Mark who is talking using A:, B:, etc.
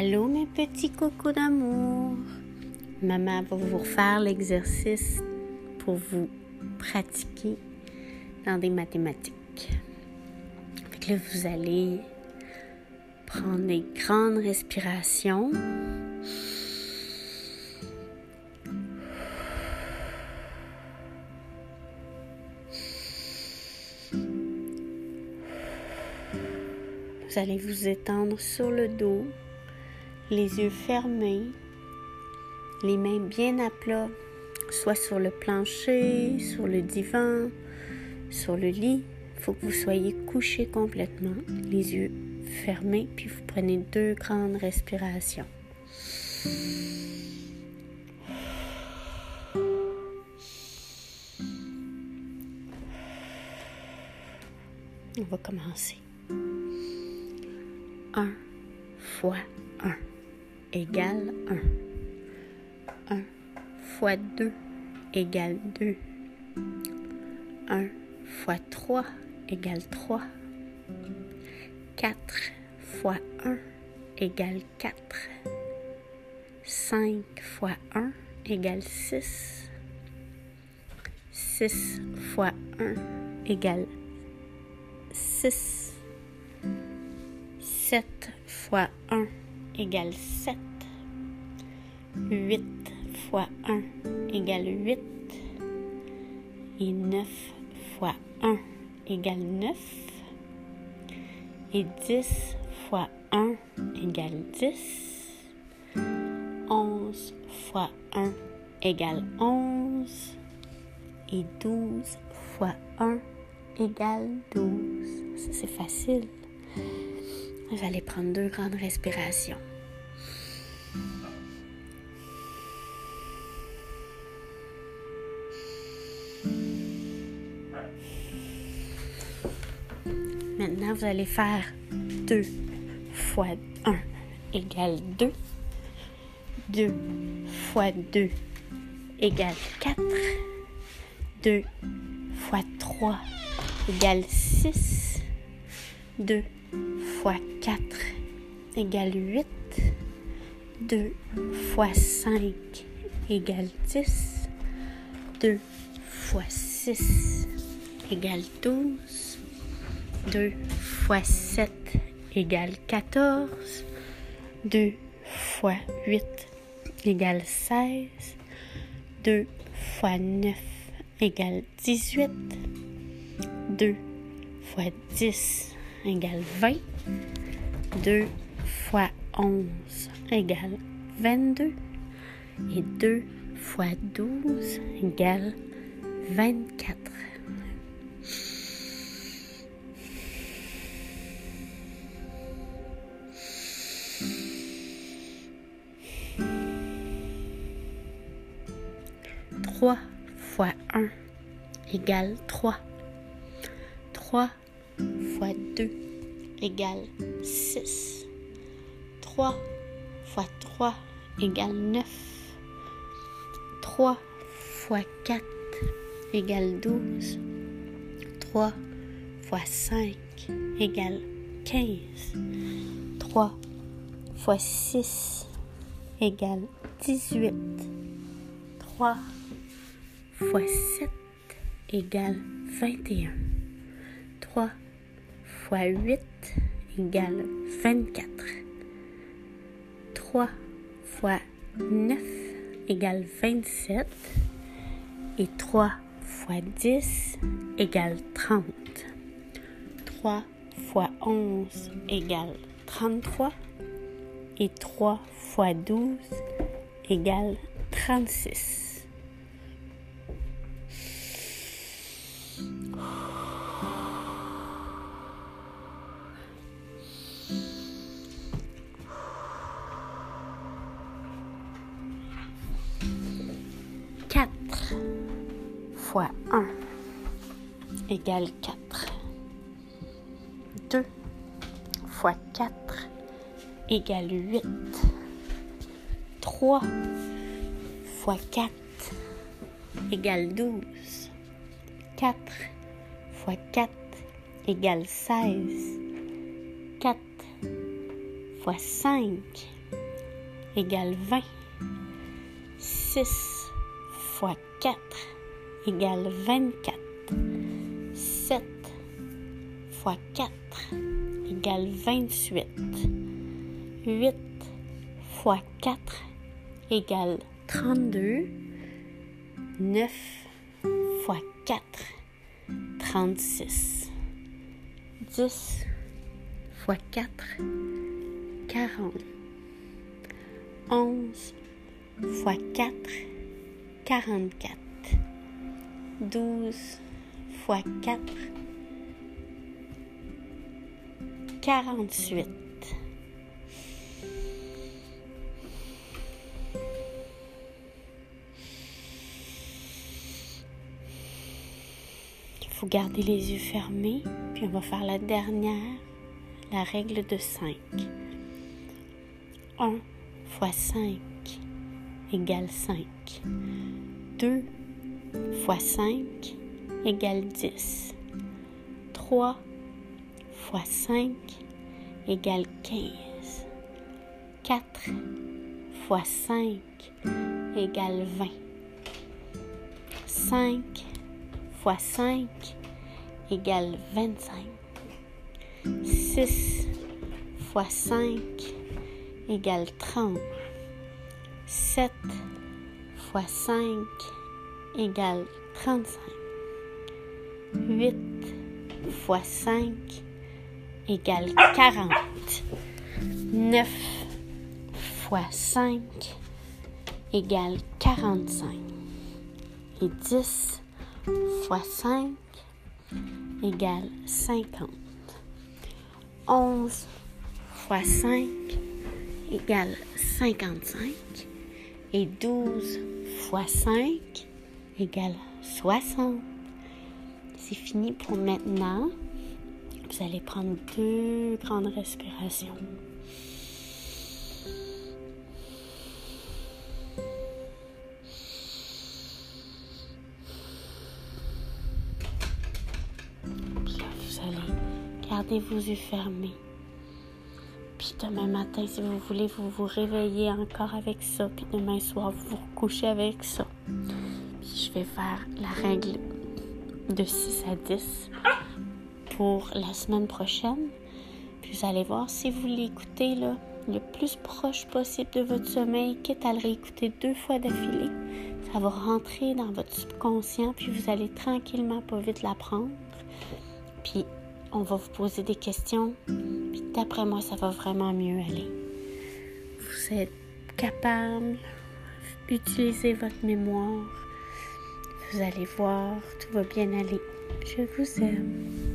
A: Allô mes petits cocos d'amour. Maman va vous refaire l'exercice pour vous pratiquer dans des mathématiques. Là, vous allez prendre des grandes respirations. Vous allez vous étendre sur le dos, les yeux fermés, les mains bien à plat, soit sur le plancher, sur le divan, sur le lit. Il faut que vous soyez couché complètement, les yeux fermés, puis vous prenez deux grandes respirations. On va commencer. 1 fois 1 égale 1. 1 fois 2 égale 2. 1 fois 3 égale 3. 4 fois 1 égale 4. 5 fois 1 égale 6. 6 fois 1 égale 6. 7 fois 1 égale 7. 8 fois 1 égale 8. Et 9 fois 1 égale 9. Et 10 fois 1 égale 10. 11 fois 1 égale 11. Et 12 fois 1 égale 12. Ça, c'est facile. Vous allez prendre deux grandes respirations. Maintenant, vous allez faire 2 fois 1 égale 2. 2 fois 2 égale 4. 2 fois 3 égale 6. 2 fois 4 égale 8. 2 fois 5 égale 10. 2 fois 6 égale 12. 2 fois 7 égale 14. 2 fois 8 égale 16. 2 fois 9 égale 18. 2 fois 10 égale 20. 2 fois 11 égale 22. Et 2 fois 12 égale 24. Trois fois un égale trois. Trois fois deux égale six. Trois fois trois égale neuf. Trois fois quatre égale douze. Trois fois cinq égale quinze. Trois fois six égale dix-huit. Trois fois 7 égale 21. 3 fois 8 égale 24. 3 fois 9 égale 27. Et 3 fois 10 égale 30. 3 fois 11 égale 33. Et 3 fois 12 égale 36. Quatre fois un égale quatre. Deux fois quatre égale huit. Trois fois quatre égale douze. 4 fois 4 égale 16. 4 fois 5 égale 20. 6 fois 4 égale 24. 7 fois 4 égale 28. 8 fois 4 égale 32. 9 fois 4, 36. 10 fois 4, 40. 11 fois 4, 44. 12 fois 4, 48. Il faut garder les yeux fermés, puis on va faire la dernière, la règle de 5. 1 fois 5 égale 5. 2 fois 5 égale 10. 3 fois 5 égale 15. 4 fois 5 égale 20. 5 fois 5 égale 25. 6 fois 5 égale 30. 7 fois 5 égale 35. 8 fois 5 égale 40. 9 fois 5 égale 45. Et 10 fois 5 égale 50. 11 fois 5 égale 55. Et 12 fois 5 égale 60. C'est fini pour maintenant. Vous allez prendre deux grandes respirations. vous allez garder vos yeux fermés. Demain matin, si vous voulez, vous vous réveillez encore avec ça. Puis demain soir, vous vous recouchez avec ça. Puis je vais faire la règle de 6 à 10 pour la semaine prochaine. Puis vous allez voir si vous l'écoutez là, le plus proche possible de votre sommeil, quitte à le réécouter deux fois d'affilée. Ça va rentrer dans votre subconscient, puis vous allez tranquillement, pas vite l'apprendre. Puis on va vous poser des questions, d'après moi, ça va vraiment mieux aller. Vous êtes capable d'utiliser votre mémoire. Vous allez voir, tout va bien aller. Je vous aime.